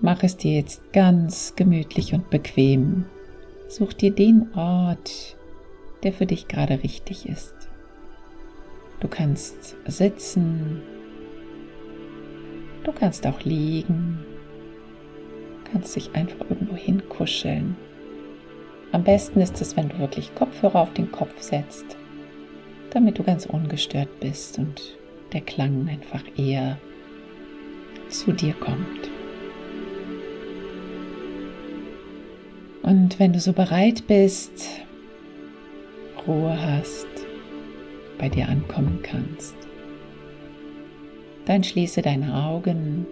Mach es dir jetzt ganz gemütlich und bequem. Such dir den Ort, der für dich gerade richtig ist. Du kannst sitzen, du kannst auch liegen, kannst dich einfach irgendwo hinkuscheln. Am besten ist es, wenn du wirklich Kopfhörer auf den Kopf setzt, damit du ganz ungestört bist und der Klang einfach eher zu dir kommt. Und wenn du so bereit bist, Ruhe hast, bei dir ankommen kannst, dann schließe deine Augen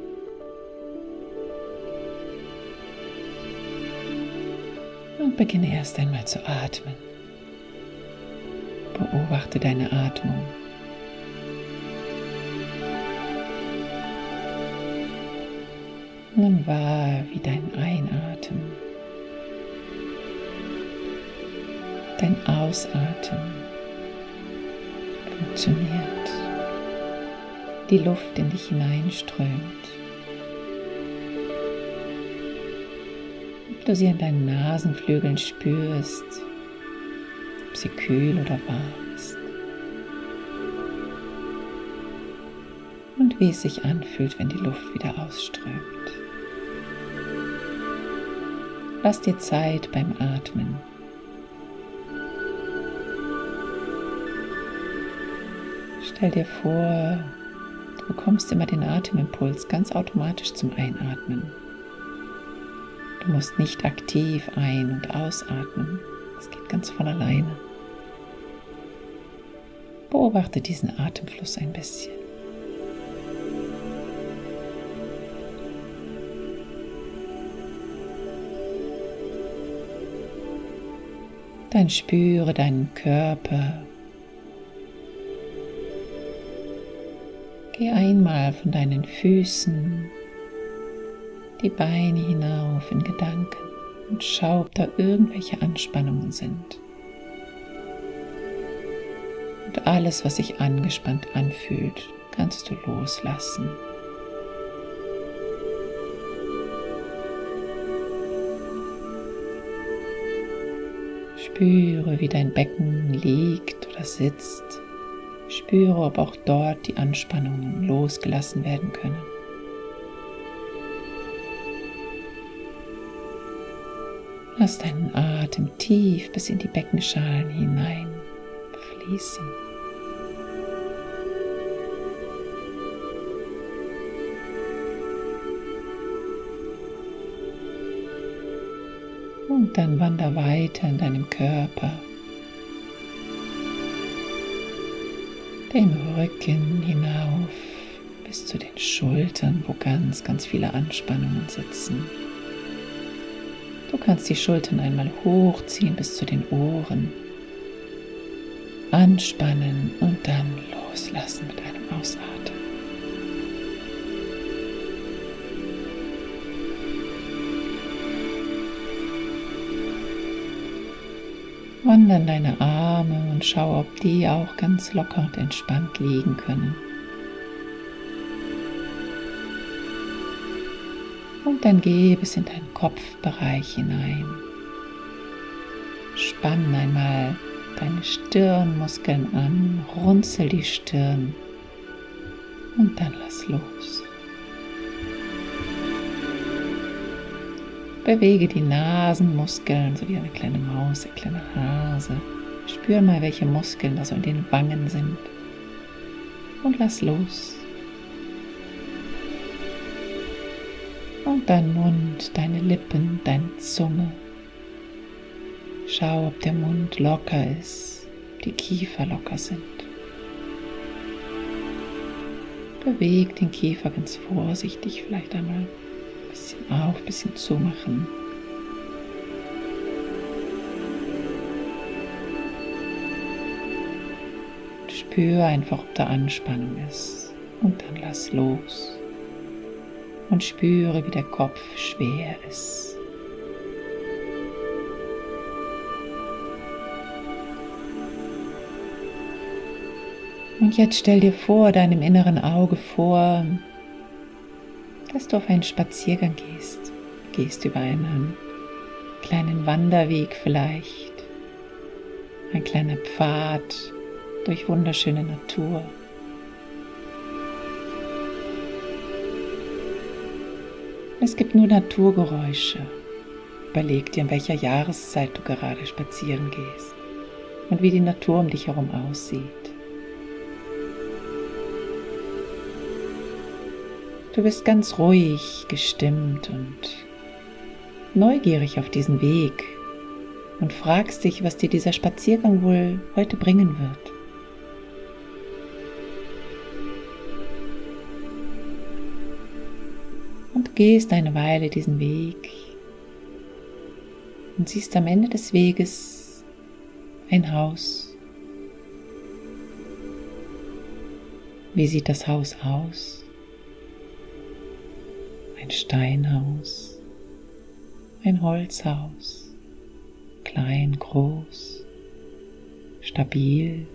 und beginne erst einmal zu atmen. Beobachte deine Atmung. Nimm wahr, Ausatmen funktioniert, die Luft in dich hineinströmt. Ob du sie an deinen Nasenflügeln spürst, ob sie kühl oder warm ist. Und wie es sich anfühlt, wenn die Luft wieder ausströmt. Lass dir Zeit beim Atmen. Stell dir vor, du bekommst immer den Atemimpuls ganz automatisch zum Einatmen. Du musst nicht aktiv ein- und ausatmen. Es geht ganz von alleine. Beobachte diesen Atemfluss ein bisschen. Dann spüre deinen Körper. Geh einmal von deinen Füßen die Beine hinauf in Gedanken und schau, ob da irgendwelche Anspannungen sind. Und alles, was sich angespannt anfühlt, kannst du loslassen. Spüre, wie dein Becken liegt oder sitzt. Spüre, ob auch dort die Anspannungen losgelassen werden können. Lass deinen Atem tief bis in die Beckenschalen hinein fließen. Und dann wander weiter in deinem Körper. Den Rücken hinauf bis zu den Schultern, wo ganz, ganz viele Anspannungen sitzen. Du kannst die Schultern einmal hochziehen bis zu den Ohren. Anspannen und dann loslassen mit einem Ausatmen. Wandern deine Arme und schau, ob die auch ganz locker und entspannt liegen können. Und dann geh bis in deinen Kopfbereich hinein. Spann einmal deine Stirnmuskeln an, runzel die Stirn und dann lass los. Bewege die Nasenmuskeln, so wie eine kleine Maus, eine kleine Hase. Spür mal, welche Muskeln da so in den Wangen sind. Und lass los. Und dein Mund, deine Lippen, deine Zunge. Schau, ob der Mund locker ist, ob die Kiefer locker sind. Beweg den Kiefer ganz vorsichtig, vielleicht einmal bisschen auf, ein bisschen zumachen. Spür einfach, ob da Anspannung ist. Und dann lass los. Und spüre, wie der Kopf schwer ist. Und jetzt stell dir vor, deinem inneren Auge vor, dass du auf einen Spaziergang gehst. Gehst über einen kleinen Wanderweg vielleicht, ein kleiner Pfad durch wunderschöne Natur. Es gibt nur Naturgeräusche. Überleg dir, in welcher Jahreszeit du gerade spazieren gehst und wie die Natur um dich herum aussieht. Du bist ganz ruhig gestimmt und neugierig auf diesen Weg und fragst dich, was dir dieser Spaziergang wohl heute bringen wird. Und gehst eine Weile diesen Weg und siehst am Ende des Weges ein Haus. Wie sieht das Haus aus? Ein Steinhaus, ein Holzhaus, klein, groß, stabil.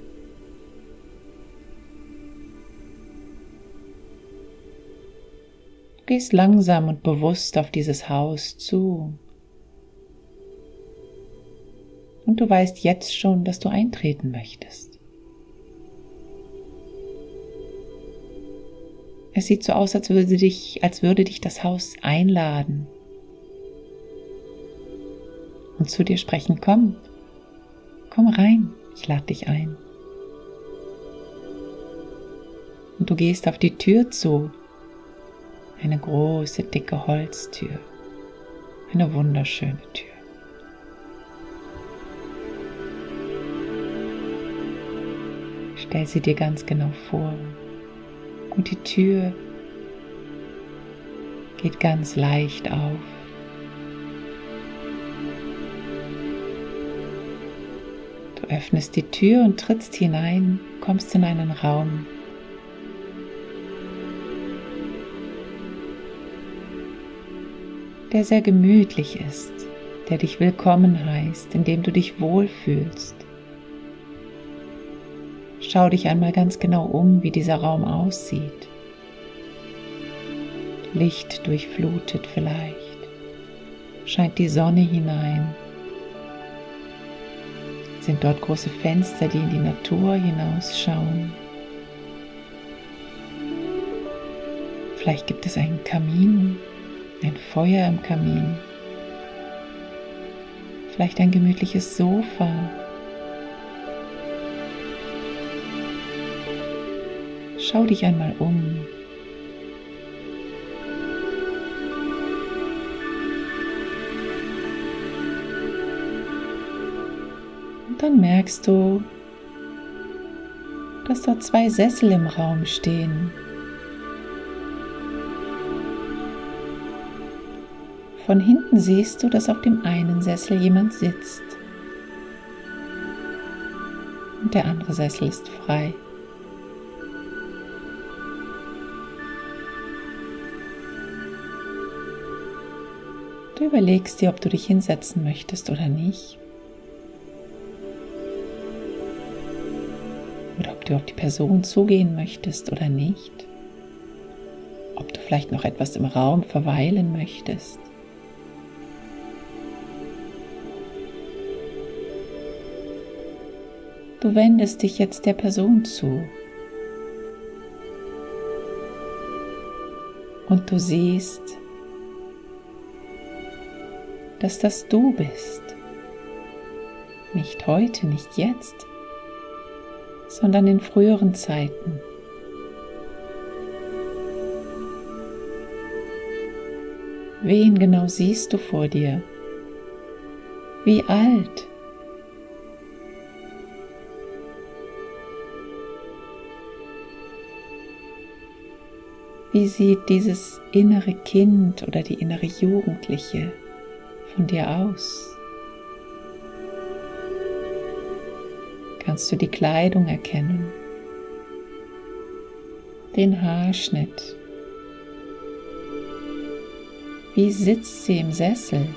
Du gehst langsam und bewusst auf dieses Haus zu. Und du weißt jetzt schon, dass du eintreten möchtest. Es sieht so aus, als würde dich, als würde dich das Haus einladen und zu dir sprechen. Komm, komm rein, ich lade dich ein. Und du gehst auf die Tür zu, eine große, dicke Holztür, eine wunderschöne Tür. Stell sie dir ganz genau vor und die Tür geht ganz leicht auf. Du öffnest die Tür und trittst hinein, kommst in einen Raum. der sehr gemütlich ist, der dich willkommen heißt, in dem du dich wohlfühlst. Schau dich einmal ganz genau um, wie dieser Raum aussieht. Licht durchflutet vielleicht. Scheint die Sonne hinein. Sind dort große Fenster, die in die Natur hinausschauen. Vielleicht gibt es einen Kamin, ein Feuer im Kamin. Vielleicht ein gemütliches Sofa Schau dich einmal um. Und dann merkst du, dass dort zwei Sessel im Raum stehen. Von hinten siehst du, dass auf dem einen Sessel jemand sitzt und der andere Sessel ist frei. Überlegst dir, ob du dich hinsetzen möchtest oder nicht. Oder ob du auf die Person zugehen möchtest oder nicht. Ob du vielleicht noch etwas im Raum verweilen möchtest. Du wendest dich jetzt der Person zu. Und du siehst, dass das du bist. Nicht heute, nicht jetzt, sondern in früheren Zeiten. Wen genau siehst du vor dir? Wie alt? Wie sieht dieses innere Kind oder die innere Jugendliche von dir aus? Kannst du die Kleidung erkennen? Den Haarschnitt? Wie sitzt sie im Sessel?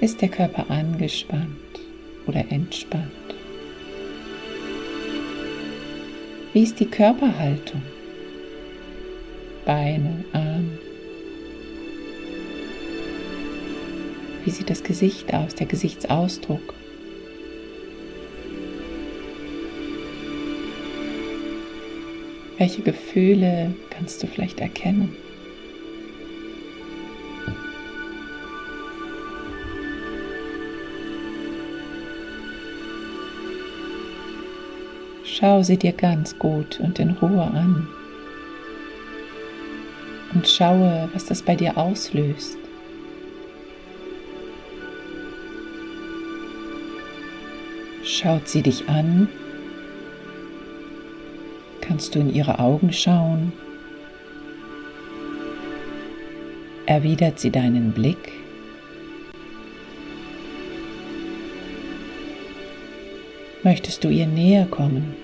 Ist der Körper angespannt oder entspannt? Wie ist die Körperhaltung? Beine, Arme. Wie sieht das Gesicht aus, der Gesichtsausdruck? Welche Gefühle kannst du vielleicht erkennen? Schau sie dir ganz gut und in Ruhe an und schaue, was das bei dir auslöst. Schaut sie dich an? Kannst du in ihre Augen schauen? Erwidert sie deinen Blick? Möchtest du ihr näher kommen?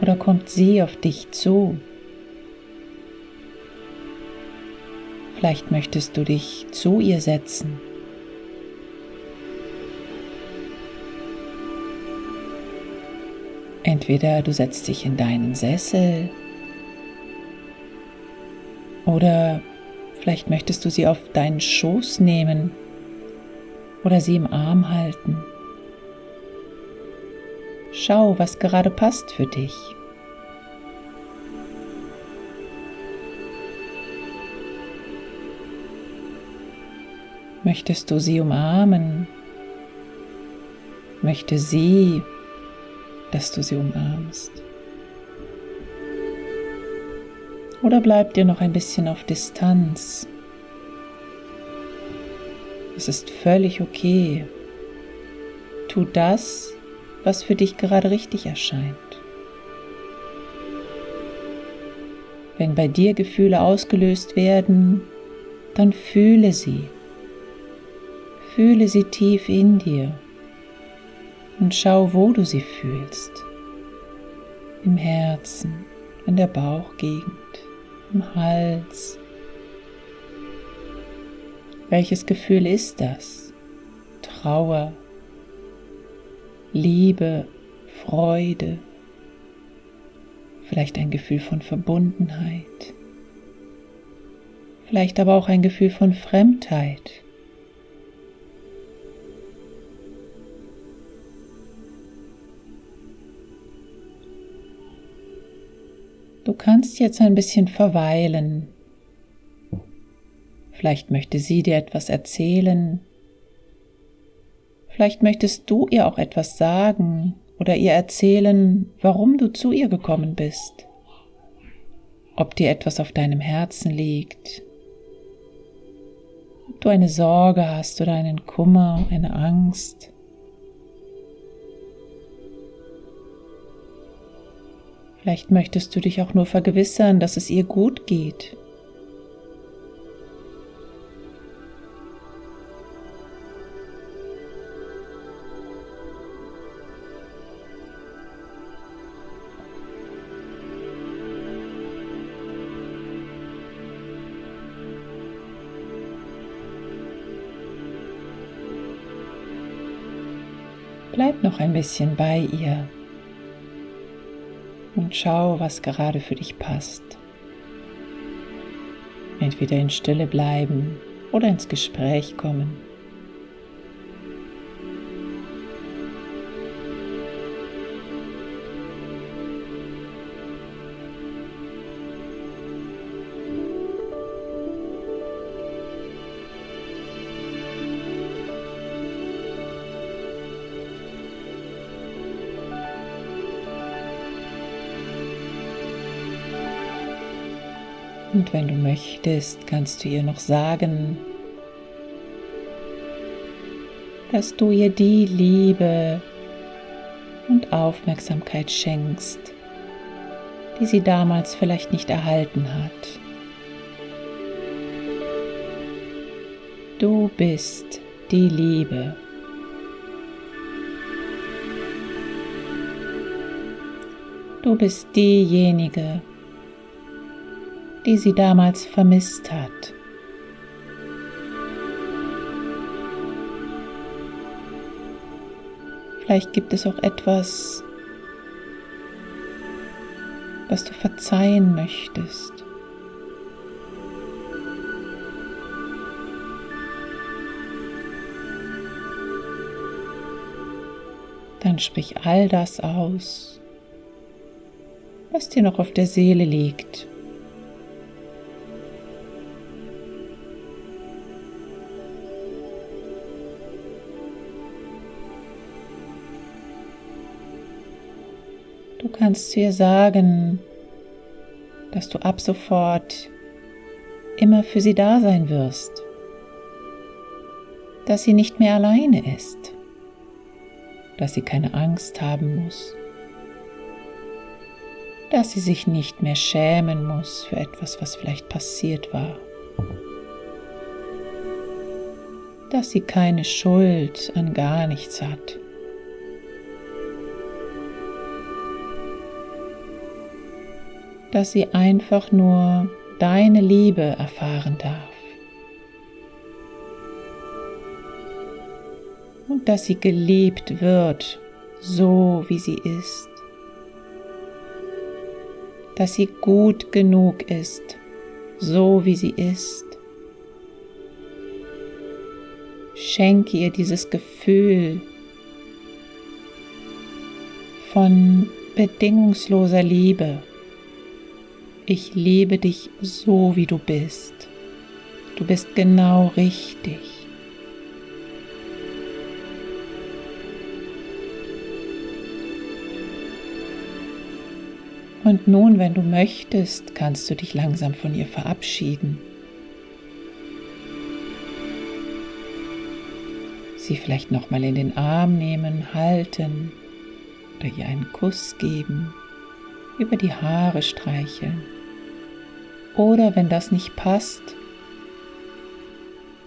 Oder kommt sie auf dich zu? Vielleicht möchtest du dich zu ihr setzen. Entweder du setzt dich in deinen Sessel oder vielleicht möchtest du sie auf deinen Schoß nehmen oder sie im Arm halten. Schau, was gerade passt für dich. Möchtest du sie umarmen? Möchte sie, dass du sie umarmst? Oder bleibt dir noch ein bisschen auf Distanz? Es ist völlig okay. Tu das, was für dich gerade richtig erscheint. Wenn bei dir Gefühle ausgelöst werden, dann fühle sie. Fühle sie tief in dir und schau, wo du sie fühlst. Im Herzen, in der Bauchgegend, im Hals. Welches Gefühl ist das? Trauer, Liebe, Freude, vielleicht ein Gefühl von Verbundenheit, vielleicht aber auch ein Gefühl von Fremdheit. Kannst jetzt ein bisschen verweilen. Vielleicht möchte sie dir etwas erzählen, Vielleicht möchtest du ihr auch etwas sagen oder ihr erzählen, warum du zu ihr gekommen bist. Ob dir etwas auf deinem Herzen liegt. Ob du eine Sorge hast oder einen Kummer, eine Angst. Vielleicht möchtest du dich auch nur vergewissern, dass es ihr gut geht. Bleib noch ein bisschen bei ihr und schau, was gerade für dich passt. Entweder in Stille bleiben oder ins Gespräch kommen. Und wenn du möchtest, kannst du ihr noch sagen, dass du ihr die Liebe und Aufmerksamkeit schenkst, die sie damals vielleicht nicht erhalten hat. Du bist die Liebe. Du bist diejenige, die sie damals vermisst hat. Vielleicht gibt es auch etwas, was du verzeihen möchtest. Dann sprich all das aus, was dir noch auf der Seele liegt. Kannst zu ihr sagen, dass du ab sofort immer für sie da sein wirst, dass sie nicht mehr alleine ist, dass sie keine Angst haben muss, dass sie sich nicht mehr schämen muss für etwas, was vielleicht passiert war, dass sie keine Schuld an gar nichts hat. Dass sie einfach nur deine Liebe erfahren darf. Und dass sie geliebt wird, so wie sie ist. Dass sie gut genug ist, so wie sie ist. Schenke ihr dieses Gefühl von bedingungsloser Liebe ich liebe dich so, wie du bist. Du bist genau richtig. Und nun, wenn du möchtest, kannst du dich langsam von ihr verabschieden. Sie vielleicht nochmal in den Arm nehmen, halten oder ihr einen Kuss geben, über die Haare streicheln. Oder wenn das nicht passt,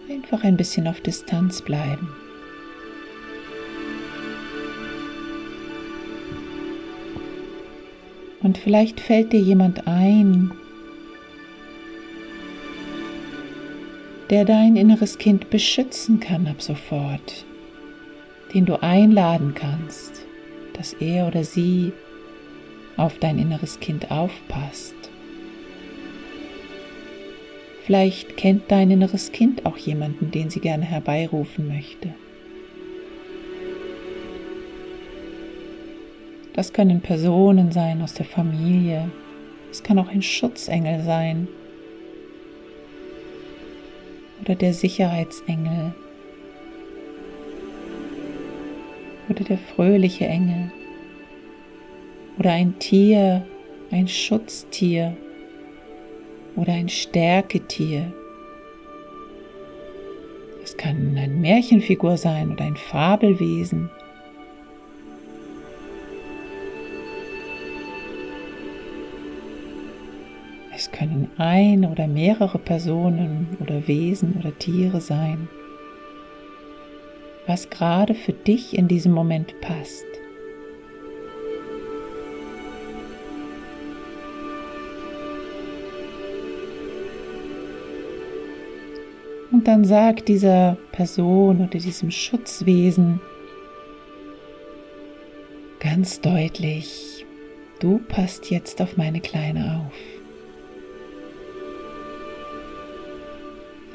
einfach ein bisschen auf Distanz bleiben. Und vielleicht fällt dir jemand ein, der dein inneres Kind beschützen kann ab sofort, den du einladen kannst, dass er oder sie auf dein inneres Kind aufpasst. Vielleicht kennt dein inneres Kind auch jemanden, den sie gerne herbeirufen möchte. Das können Personen sein aus der Familie. Es kann auch ein Schutzengel sein. Oder der Sicherheitsengel. Oder der fröhliche Engel. Oder ein Tier, ein Schutztier oder ein Stärketier. Es kann eine Märchenfigur sein oder ein Fabelwesen. Es können ein oder mehrere Personen oder Wesen oder Tiere sein, was gerade für dich in diesem Moment passt. Und dann sagt dieser Person oder diesem Schutzwesen ganz deutlich, du passt jetzt auf meine Kleine auf.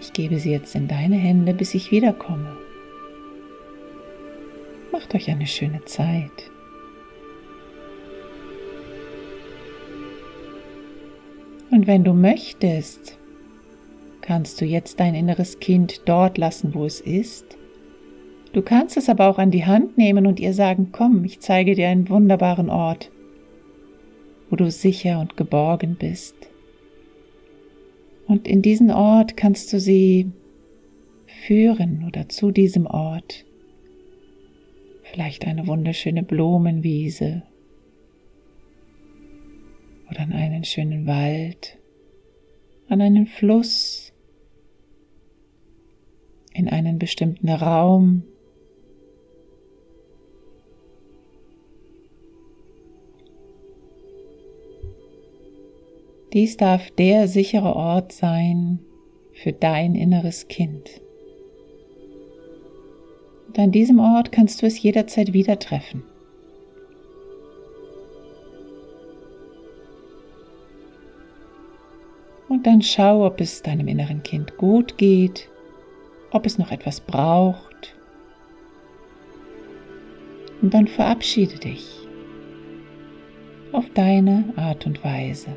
Ich gebe sie jetzt in deine Hände, bis ich wiederkomme. Macht euch eine schöne Zeit. Und wenn du möchtest, kannst du jetzt dein inneres Kind dort lassen, wo es ist. Du kannst es aber auch an die Hand nehmen und ihr sagen, komm, ich zeige dir einen wunderbaren Ort, wo du sicher und geborgen bist. Und in diesen Ort kannst du sie führen oder zu diesem Ort. Vielleicht eine wunderschöne Blumenwiese oder an einen schönen Wald, an einen Fluss in einen bestimmten Raum. Dies darf der sichere Ort sein für dein inneres Kind. Und an diesem Ort kannst du es jederzeit wieder treffen. Und dann schau, ob es deinem inneren Kind gut geht, ob es noch etwas braucht. Und dann verabschiede dich auf deine Art und Weise.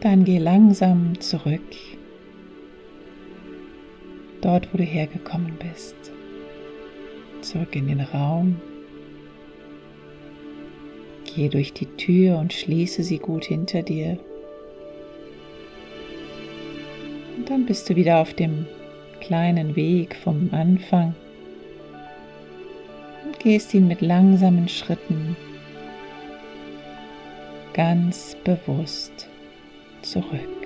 Dann geh langsam zurück, dort wo du hergekommen bist, zurück in den Raum. Geh durch die Tür und schließe sie gut hinter dir. Und dann bist du wieder auf dem kleinen Weg vom Anfang und gehst ihn mit langsamen Schritten ganz bewusst zurück.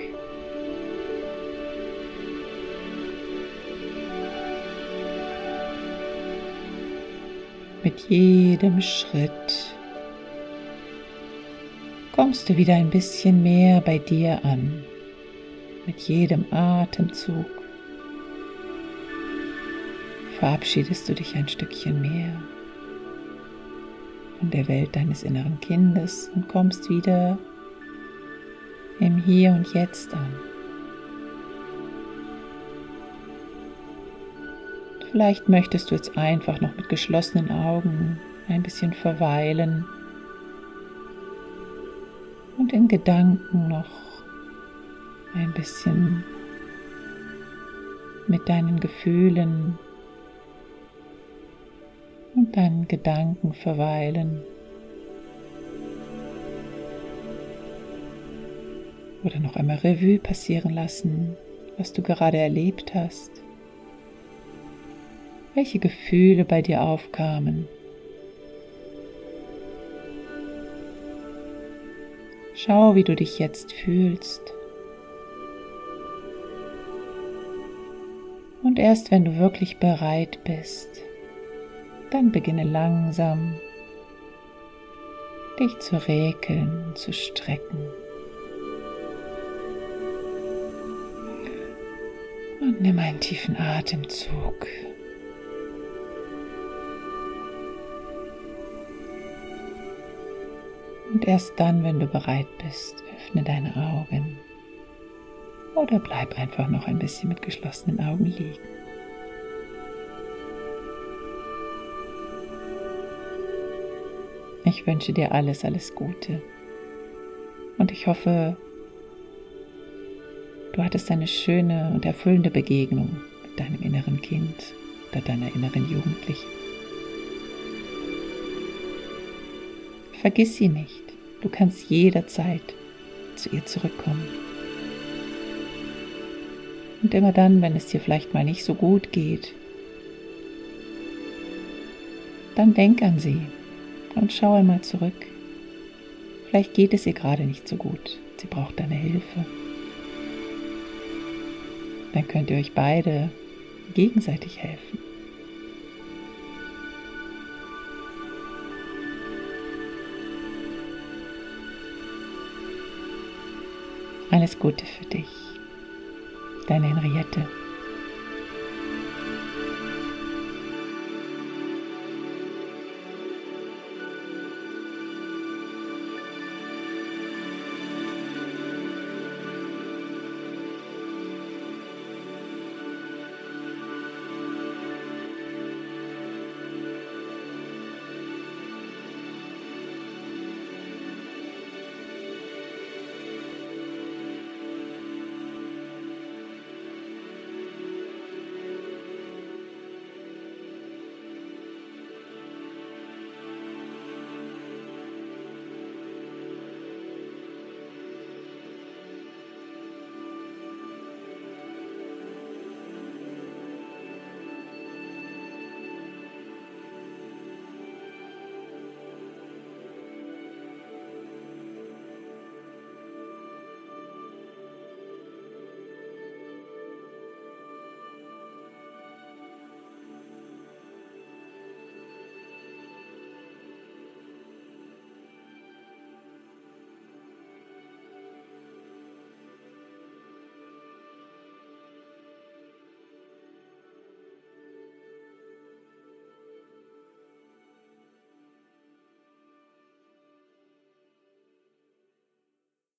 Mit jedem Schritt kommst du wieder ein bisschen mehr bei dir an. Mit jedem Atemzug verabschiedest du dich ein Stückchen mehr von der Welt deines inneren Kindes und kommst wieder im Hier und Jetzt an. Vielleicht möchtest du jetzt einfach noch mit geschlossenen Augen ein bisschen verweilen und in Gedanken noch ein bisschen mit deinen Gefühlen und deinen Gedanken verweilen. Oder noch einmal Revue passieren lassen, was du gerade erlebt hast, welche Gefühle bei dir aufkamen. Schau, wie du dich jetzt fühlst. Und erst wenn du wirklich bereit bist, dann beginne langsam dich zu und zu strecken. Und nimm einen tiefen Atemzug. Und erst dann, wenn du bereit bist, öffne deine Augen. Oder bleib einfach noch ein bisschen mit geschlossenen Augen liegen. Ich wünsche dir alles, alles Gute. Und ich hoffe, Du hattest eine schöne und erfüllende Begegnung mit deinem inneren Kind oder deiner inneren Jugendlichen. Vergiss sie nicht. Du kannst jederzeit zu ihr zurückkommen. Und immer dann, wenn es dir vielleicht mal nicht so gut geht, dann denk an sie und schau einmal zurück. Vielleicht geht es ihr gerade nicht so gut. Sie braucht deine Hilfe dann könnt ihr euch beide gegenseitig helfen. Alles Gute für dich, deine Henriette.